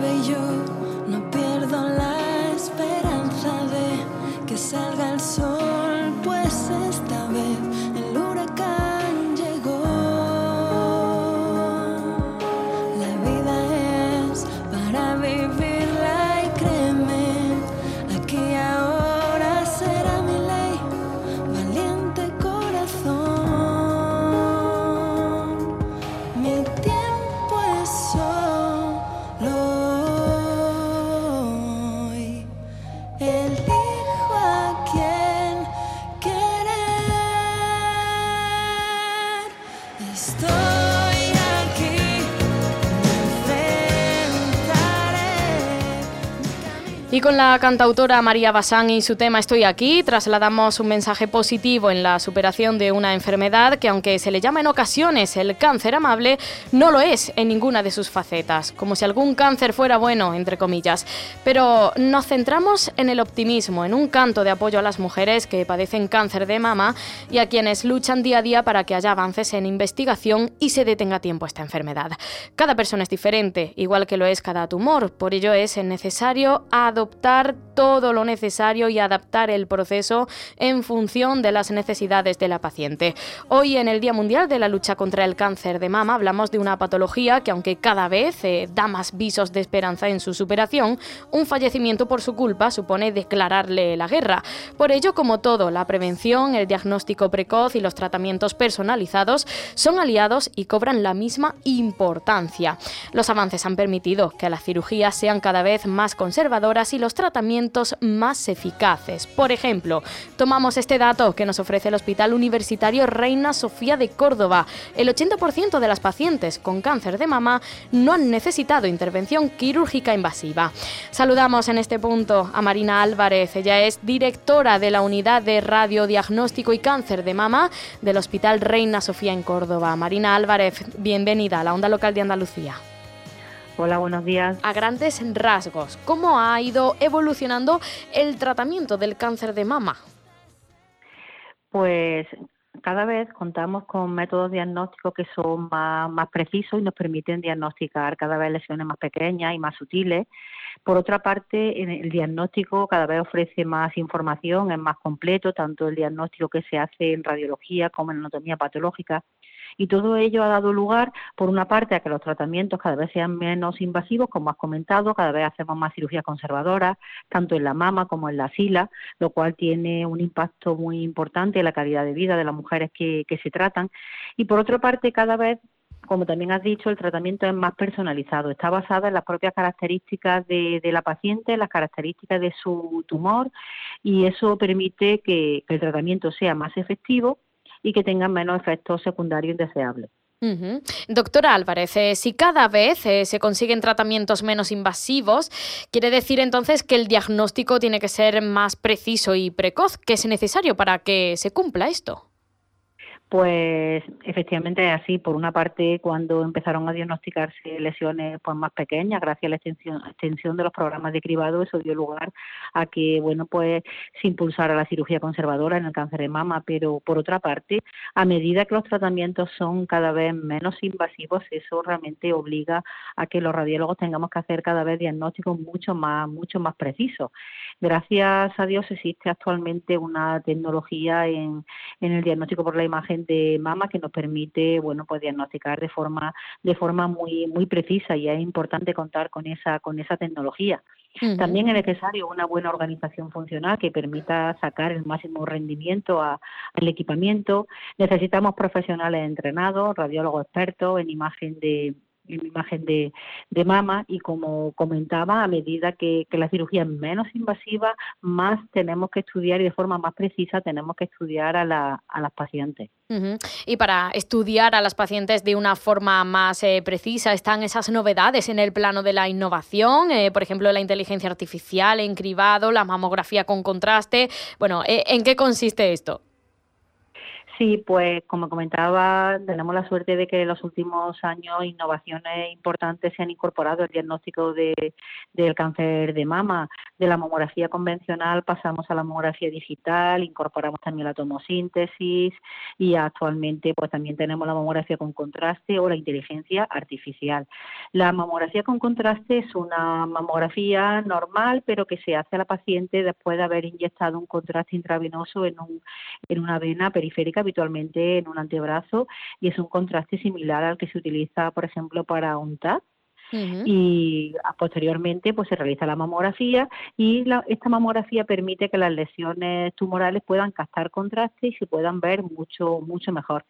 llueve y yo Y con la cantautora María Basán y su tema Estoy aquí, trasladamos un mensaje positivo en la superación de una enfermedad que aunque se le llama en ocasiones el cáncer amable, no lo es en ninguna de sus facetas, como si algún cáncer fuera bueno, entre comillas. Pero nos centramos en el optimismo, en un canto de apoyo a las mujeres que padecen cáncer de mama y a quienes luchan día a día para que haya avances en investigación y se detenga a tiempo esta enfermedad. Cada persona es diferente, igual que lo es cada tumor, por ello es necesario adoptar todo lo necesario y adaptar el proceso en función de las necesidades de la paciente. Hoy en el Día Mundial de la Lucha contra el Cáncer de Mama hablamos de una patología que aunque cada vez eh, da más visos de esperanza en su superación, un fallecimiento por su culpa supone declararle la guerra. Por ello, como todo, la prevención, el diagnóstico precoz y los tratamientos personalizados son aliados y cobran la misma importancia. Los avances han permitido que las cirugías sean cada vez más conservadoras y los tratamientos más eficaces. Por ejemplo, tomamos este dato que nos ofrece el Hospital Universitario Reina Sofía de Córdoba. El 80% de las pacientes con cáncer de mama no han necesitado intervención quirúrgica invasiva. Saludamos en este punto a Marina Álvarez. Ella es directora de la Unidad de Radiodiagnóstico y Cáncer de Mama del Hospital Reina Sofía en Córdoba. Marina Álvarez, bienvenida a la Onda Local de Andalucía. Hola, buenos días. A grandes rasgos, ¿cómo ha ido evolucionando el tratamiento del cáncer de mama? Pues cada vez contamos con métodos diagnósticos que son más, más precisos y nos permiten diagnosticar cada vez lesiones más pequeñas y más sutiles. Por otra parte, el diagnóstico cada vez ofrece más información, es más completo, tanto el diagnóstico que se hace en radiología como en anatomía patológica. Y todo ello ha dado lugar, por una parte, a que los tratamientos cada vez sean menos invasivos, como has comentado, cada vez hacemos más cirugías conservadoras, tanto en la mama como en la sila, lo cual tiene un impacto muy importante en la calidad de vida de las mujeres que, que se tratan. Y por otra parte, cada vez como también has dicho, el tratamiento es más personalizado, está basado en las propias características de, de la paciente, las características de su tumor y eso permite que, que el tratamiento sea más efectivo y que tengan menos efectos secundarios indeseables. Doctora Álvarez, eh, si cada vez eh, se consiguen tratamientos menos invasivos, quiere decir entonces que el diagnóstico tiene que ser más preciso y precoz, que es necesario para que se cumpla esto. Pues efectivamente es así. Por una parte, cuando empezaron a diagnosticarse lesiones pues más pequeñas, gracias a la extensión, de los programas de cribado, eso dio lugar a que bueno pues se impulsara la cirugía conservadora en el cáncer de mama. Pero por otra parte, a medida que los tratamientos son cada vez menos invasivos, eso realmente obliga a que los radiólogos tengamos que hacer cada vez diagnósticos mucho más, mucho más precisos. Gracias a Dios existe actualmente una tecnología en, en el diagnóstico por la imagen de mama que nos permite bueno pues diagnosticar de forma de forma muy muy precisa y es importante contar con esa con esa tecnología. También es necesario una buena organización funcional que permita sacar el máximo rendimiento a- al equipamiento. Necesitamos profesionales entrenados radiólogos expertos en imagen de en imagen de, de mama y como comentaba, a medida que, que la cirugía es menos invasiva, más tenemos que estudiar y de forma más precisa tenemos que estudiar a, la, a las pacientes. Y para estudiar a las pacientes de una forma más eh, precisa, están esas novedades en el plano de la innovación, eh, por ejemplo, la inteligencia artificial, en cribado, la mamografía con contraste. Bueno, eh, ¿en qué consiste esto? Sí, pues como comentaba, tenemos la suerte de que en los últimos años innovaciones importantes se han incorporado al diagnóstico de, del cáncer de mama. De la mamografía convencional pasamos a la mamografía digital, incorporamos también la tomosíntesis y actualmente pues también tenemos la mamografía con contraste o la inteligencia artificial. La mamografía con contraste es una mamografía normal, pero que se hace a la paciente después de haber inyectado un contraste intravenoso en, un, en una vena periférica habitualmente en un antebrazo y es un contraste similar al que se utiliza, por ejemplo, para un TAC. y posteriormente pues se realiza la mamografía y esta mamografía permite que las lesiones tumorales puedan captar contraste y se puedan ver mucho mucho mejor.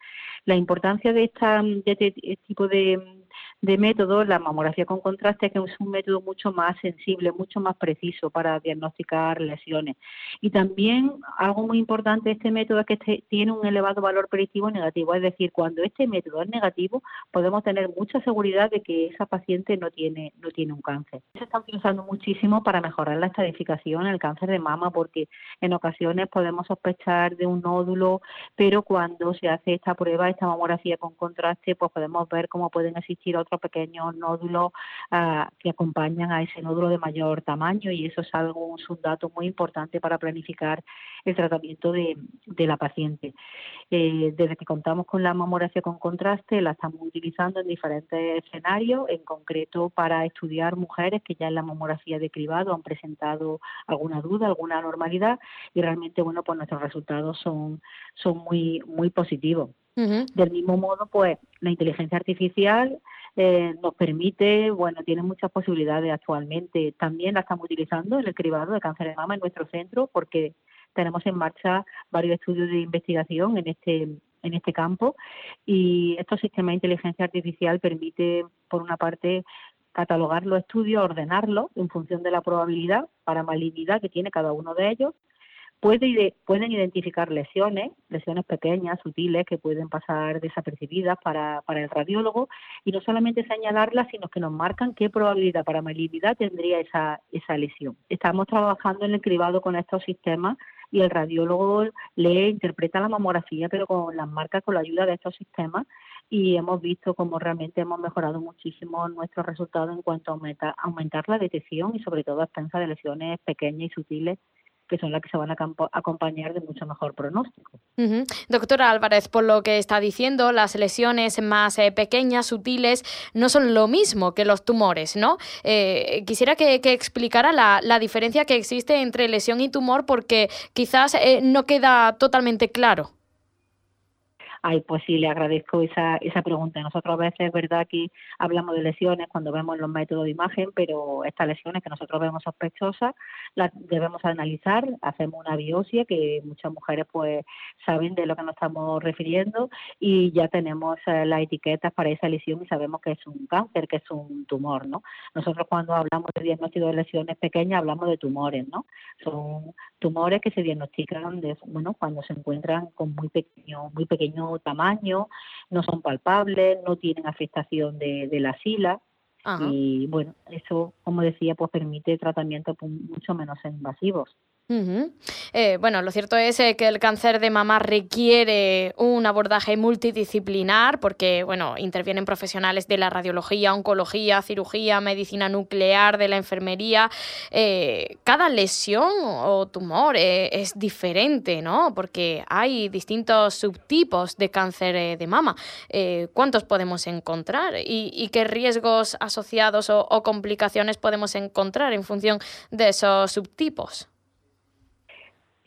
La importancia de, esta, de este tipo de, de método, la mamografía con contraste, que es un método mucho más sensible, mucho más preciso para diagnosticar lesiones. Y también algo muy importante de este método es que este tiene un elevado valor predictivo negativo, es decir, cuando este método es negativo, podemos tener mucha seguridad de que esa paciente no tiene, no tiene un cáncer. Se está utilizando muchísimo para mejorar la estadificación en el cáncer de mama, porque en ocasiones podemos sospechar de un nódulo, pero cuando se hace esta prueba, esta mamografía con contraste, pues podemos ver cómo pueden existir otros pequeños nódulos ah, que acompañan a ese nódulo de mayor tamaño y eso es algo, es un dato muy importante para planificar el tratamiento de, la paciente. Eh, desde que contamos con la mamografía con contraste, la estamos utilizando en diferentes escenarios, en concreto para estudiar mujeres que ya en la mamografía de cribado han presentado alguna duda, alguna anormalidad y realmente, bueno, pues nuestros resultados son, son muy, muy positivos. Del mismo modo, pues la inteligencia artificial eh, nos permite, bueno, tiene muchas posibilidades actualmente. También la estamos utilizando en el cribado de cáncer de mama en nuestro centro porque tenemos en marcha varios estudios de investigación en este en este campo y estos sistemas de inteligencia artificial permite, por una parte, catalogar los estudios, ordenarlos en función de la probabilidad para malignidad que tiene cada uno de ellos pueden identificar lesiones, lesiones pequeñas, sutiles, que pueden pasar desapercibidas para, para el radiólogo, y no solamente señalarlas, sino que nos marcan qué probabilidad para malignidad tendría esa, esa lesión. Estamos trabajando en el cribado con estos sistemas y el radiólogo lee, interpreta la mamografía, pero con las marcas, con la ayuda de estos sistemas, y hemos visto cómo realmente hemos mejorado muchísimo nuestros resultados en cuanto a aumentar la detección y sobre todo a expensa de lesiones pequeñas y sutiles que son las que se van a acompañar de mucho mejor pronóstico. Doctora Álvarez, por lo que está diciendo, las lesiones más eh, pequeñas, sutiles, no son lo mismo que los tumores, ¿no? Eh, quisiera que, explicara la, diferencia que existe entre lesión y tumor porque quizás eh, no queda totalmente claro. Ay, pues sí, le agradezco esa, esa pregunta. Nosotros a veces es verdad que hablamos de lesiones cuando vemos los métodos de imagen, pero estas lesiones que nosotros vemos sospechosas las debemos analizar, hacemos una biopsia que muchas mujeres pues saben de lo que nos estamos refiriendo y ya tenemos eh, las etiquetas para esa lesión y sabemos que es un cáncer, que es un tumor, ¿no? Nosotros cuando hablamos de diagnóstico de lesiones pequeñas hablamos de tumores, ¿no? Son tumores que se diagnostican de, bueno, cuando se encuentran con muy pequeño, muy pequeño tamaño, no son palpables, no tienen afectación de, de la sila. Y bueno, eso, como decía, pues permite tratamientos mucho menos invasivos. Eh, bueno, lo cierto es eh, que el cáncer de mama requiere un abordaje multidisciplinar porque, bueno, intervienen profesionales de la radiología, oncología, cirugía, medicina nuclear, de la enfermería. Eh, cada lesión o tumor es diferente, ¿no? Porque hay distintos subtipos de cáncer de mama. ¿Cuántos podemos encontrar? ¿Y, qué riesgos asociados o complicaciones podemos encontrar en función de esos subtipos?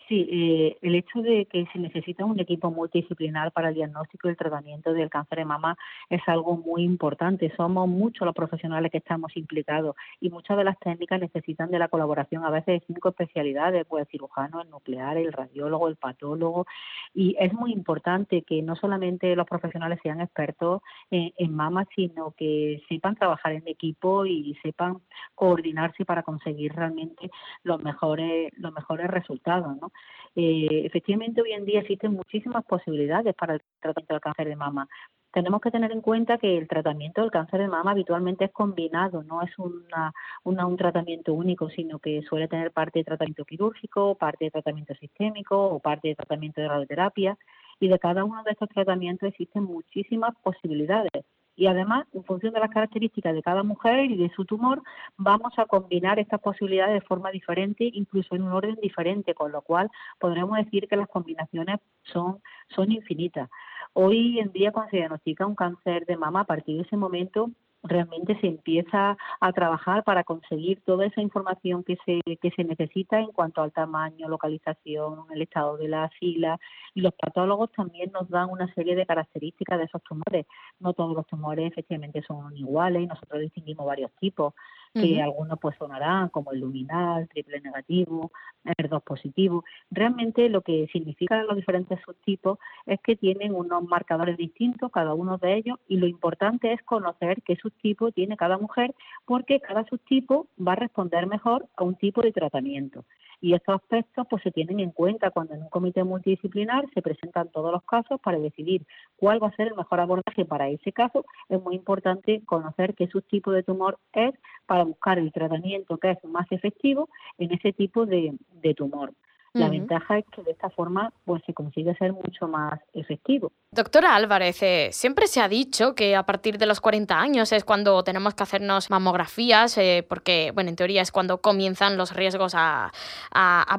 Sí, eh, el hecho de que se necesita un equipo multidisciplinar para el diagnóstico y el tratamiento del cáncer de mama es algo muy importante. Somos muchos los profesionales que estamos implicados y muchas de las técnicas necesitan de la colaboración a veces de cinco especialidades, pues el cirujano, el nuclear, el radiólogo, el patólogo. Y es muy importante que no solamente los profesionales sean expertos en, en mama, sino que sepan trabajar en equipo y sepan coordinarse para conseguir realmente los mejores, los mejores resultados, ¿no? Eh, efectivamente, hoy en día existen muchísimas posibilidades para el tratamiento del cáncer de mama. Tenemos que tener en cuenta que el tratamiento del cáncer de mama habitualmente es combinado, no es una, un tratamiento único, sino que suele tener parte de tratamiento quirúrgico, parte de tratamiento sistémico o parte de tratamiento de radioterapia Y de cada uno de estos tratamientos existen muchísimas posibilidades. Y además, en función de las características de cada mujer y de su tumor, vamos a combinar estas posibilidades de forma diferente, incluso en un orden diferente, con lo cual podremos decir que las combinaciones son, son infinitas. Hoy en día, cuando se diagnostica un cáncer de mama, a partir de ese momento realmente se empieza a trabajar para conseguir toda esa información que se, que se necesita en cuanto al tamaño, localización, el estado de la fila y los patólogos también nos dan una serie de características de esos tumores. No todos los tumores efectivamente son iguales y nosotros distinguimos varios tipos que algunos pues sonarán como el luminal, triple negativo, ER2 positivo. Realmente lo que significan los diferentes subtipos es que tienen unos marcadores distintos cada uno de ellos y lo importante es conocer qué subtipo tiene cada mujer porque cada subtipo va a responder mejor a un tipo de tratamiento. Y estos aspectos pues se tienen en cuenta cuando en un comité multidisciplinar se presentan todos los casos para decidir cuál va a ser el mejor abordaje para ese caso. Es muy importante conocer qué subtipo de tumor es para buscar el tratamiento que es más efectivo en ese tipo de, de tumor. La ventaja es que de esta forma pues se consigue ser mucho más efectivo. Doctora Álvarez, eh, siempre se ha dicho que a partir de los 40 años es cuando tenemos que hacernos mamografías, eh, porque bueno, en teoría es cuando comienzan los riesgos a,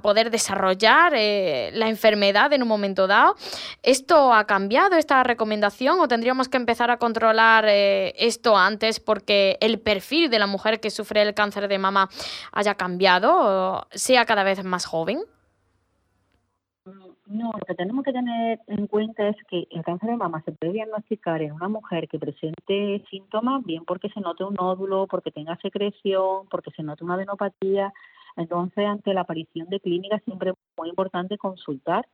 poder desarrollar eh, la enfermedad en un momento dado. ¿Esto ha cambiado, esta recomendación, o tendríamos que empezar a controlar esto antes porque el perfil de la mujer que sufre el cáncer de mama haya cambiado, o sea cada vez más joven? No, lo que tenemos que tener en cuenta es que el cáncer de mama se puede diagnosticar en una mujer que presente síntomas, bien porque se note un nódulo, porque tenga secreción, porque se note una adenopatía. Entonces, ante la aparición de clínicas, siempre es muy importante consultar,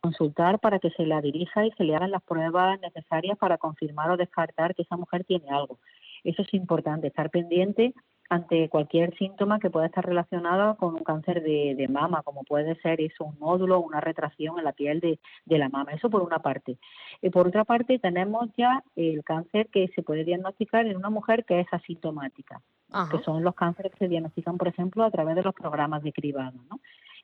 consultar para que se la dirija y se le hagan las pruebas necesarias para confirmar o descartar que esa mujer tiene algo. Eso es importante, estar pendiente ante cualquier síntoma que pueda estar relacionado con un cáncer de, mama, como puede ser eso, un nódulo o una retracción en la piel de, la mama. Eso por una parte. Y por otra parte, tenemos ya el cáncer que se puede diagnosticar en una mujer que es asintomática, que son los cánceres que se diagnostican, por ejemplo, a través de los programas de cribado.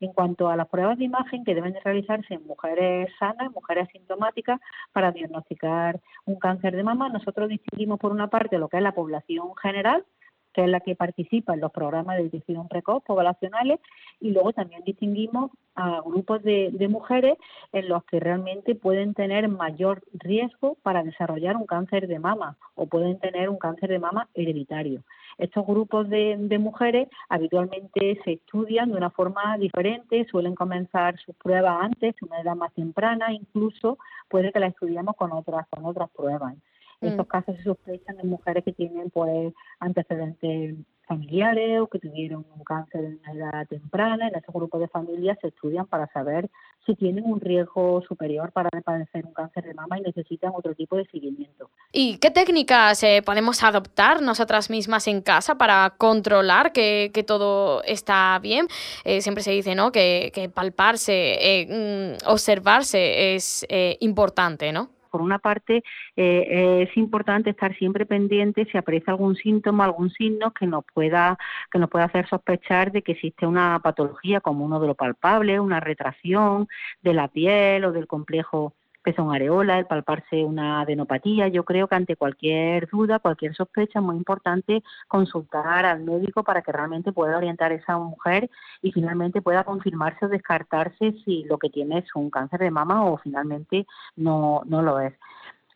En cuanto a las pruebas de imagen que deben de realizarse en mujeres sanas, mujeres asintomáticas, para diagnosticar un cáncer de mama, nosotros distinguimos por una parte lo que es la población general, que es la que participa en los programas de detección precoz poblacionales, y luego también distinguimos a grupos de, mujeres en los que realmente pueden tener mayor riesgo para desarrollar un cáncer de mama o pueden tener un cáncer de mama hereditario. Estos grupos de, mujeres habitualmente se estudian de una forma diferente, suelen comenzar sus pruebas antes, una edad más temprana, incluso puede que las estudiamos con otras, con otras pruebas. En estos mm. casos se sospechan de mujeres que tienen pues antecedentes familiares o que tuvieron un cáncer en una edad temprana. En esos grupos de familias se estudian para saber si tienen un riesgo superior para padecer un cáncer de mama y necesitan otro tipo de seguimiento. ¿Y qué técnicas eh, podemos adoptar nosotras mismas en casa para controlar que, todo está bien? Eh, siempre se dice ¿no? que, palparse, eh, mm, observarse es importante, ¿no? Por una parte, eh, es importante estar siempre pendiente si aparece algún síntoma, algún signo que nos pueda que nos pueda hacer sospechar de que existe una patología como uno de lo palpable, una retracción de la piel o del complejo que son areolas, el palparse una adenopatía. Yo creo que ante cualquier duda, cualquier sospecha, es muy importante consultar al médico para que realmente pueda orientar a esa mujer y finalmente pueda confirmarse o descartarse si lo que tiene es un cáncer de mama o finalmente no, no lo es.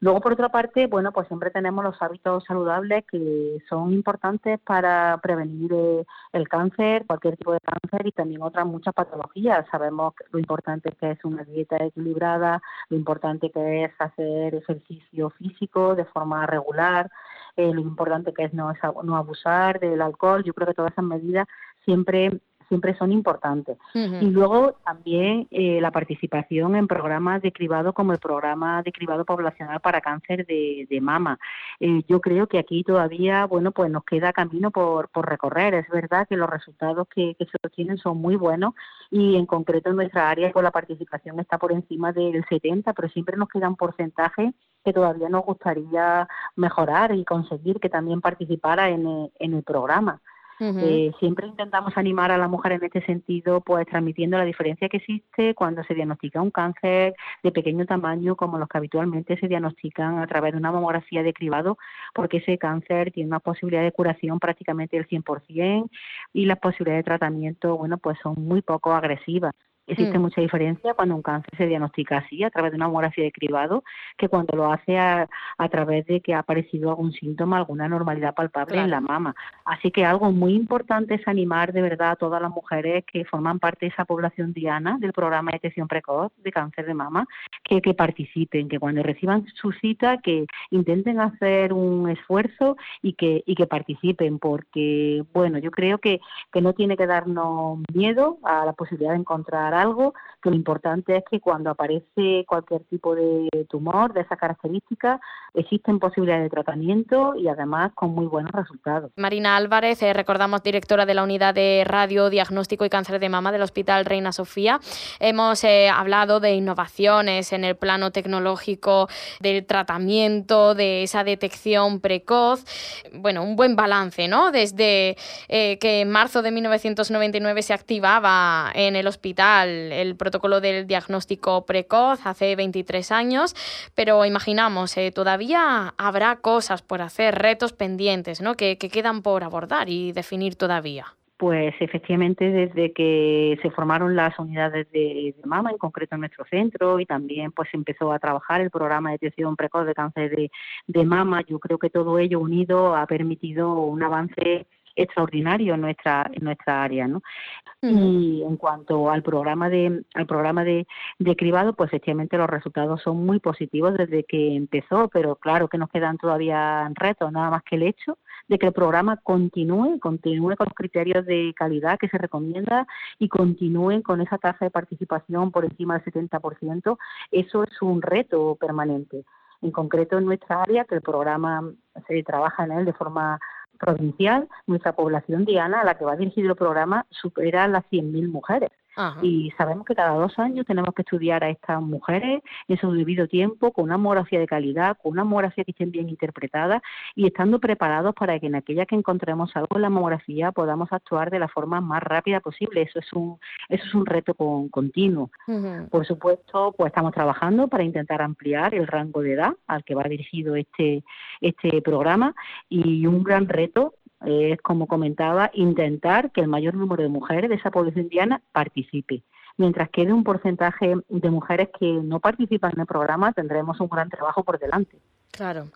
Luego, por otra parte, bueno, pues siempre tenemos los hábitos saludables que son importantes para prevenir eh, el cáncer, cualquier tipo de cáncer y también otras muchas patologías. Sabemos lo importante que es una dieta equilibrada, lo importante que es hacer ejercicio físico de forma regular, eh, lo importante que es no, no abusar del alcohol. Yo creo que todas esas medidas siempre siempre son importantes. Y luego también eh, la participación en programas de cribado como el programa de cribado poblacional para cáncer de, mama. Eh, yo creo que aquí todavía, bueno, pues nos queda camino por, por recorrer. Es verdad que los resultados que, se obtienen son muy buenos y en concreto en nuestra área con pues la participación está por encima del 70, pero siempre nos queda un porcentaje que todavía nos gustaría mejorar y conseguir que también participara en en el programa. Eh, siempre intentamos animar a la mujer en este sentido, pues transmitiendo la diferencia que existe cuando se diagnostica un cáncer de pequeño tamaño, como los que habitualmente se diagnostican a través de una mamografía de cribado, porque ese cáncer tiene una posibilidad de curación prácticamente del 100% y las posibilidades de tratamiento, bueno, pues son muy poco agresivas. Existe mm. mucha diferencia cuando un cáncer se diagnostica así, a través de una mamografía de cribado, que cuando lo hace a, través de que ha aparecido algún síntoma, alguna normalidad palpable en la mama. Así que algo muy importante es animar de verdad a todas las mujeres que forman parte de esa población diana del programa de detección precoz de cáncer de mama, que, que participen, que cuando reciban su cita, que intenten hacer un esfuerzo y que, y que participen, porque, bueno, yo creo que, que no tiene que darnos miedo a la posibilidad de encontrar algo, que lo importante es que cuando aparece cualquier tipo de tumor de esa característica, existen posibilidades de tratamiento y además con muy buenos resultados. Marina Álvarez, eh, recordamos directora de la unidad de radio, diagnóstico y cáncer de mama del Hospital Reina Sofía. Hemos eh, hablado de innovaciones en el plano tecnológico, del tratamiento, de esa detección precoz. Bueno, un buen balance, ¿no? Desde eh, que en marzo de 1999 se activaba en el hospital el protocolo del diagnóstico precoz hace 23 años, pero imaginamos, eh, todavía habrá cosas por hacer, retos pendientes, ¿no? Que, quedan por abordar y definir todavía. Pues efectivamente, desde que se formaron las unidades de, mama, en concreto en nuestro centro, y también pues empezó a trabajar el programa de detección precoz de cáncer de, de mama, yo creo que todo ello unido ha permitido un avance extraordinario en nuestra en nuestra área no y en cuanto al programa de al programa de, de cribado pues efectivamente los resultados son muy positivos desde que empezó pero claro que nos quedan todavía retos nada más que el hecho de que el programa continúe, continúe con los criterios de calidad que se recomienda y continúe con esa tasa de participación por encima del 70%, eso es un reto permanente. En concreto en nuestra área, que el programa se trabaja en él de forma provincial, nuestra población diana a la que va dirigido el programa supera las 100.000 mujeres. Y sabemos que cada dos años tenemos que estudiar a estas mujeres en su debido tiempo, con una mamografía de calidad, con una mamografía que estén bien interpretada y estando preparados para que en aquella que encontremos algo en la mamografía podamos actuar de la forma más rápida posible. Eso es un, eso es un reto con, continuo. Por supuesto, pues estamos trabajando para intentar ampliar el rango de edad al que va dirigido este, este programa y un gran reto es, como comentaba, intentar que el mayor número de mujeres de esa población indiana participe. Mientras quede un porcentaje de mujeres que no participan en el programa, tendremos un gran trabajo por delante. Claro.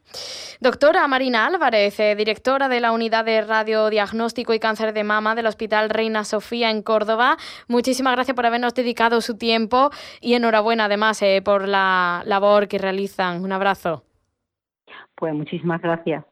Doctora Marina Álvarez, eh, directora de la Unidad de Radiodiagnóstico y Cáncer de Mama del Hospital Reina Sofía en Córdoba, muchísimas gracias por habernos dedicado su tiempo y enhorabuena además eh, por la labor que realizan. Un abrazo. Pues muchísimas gracias.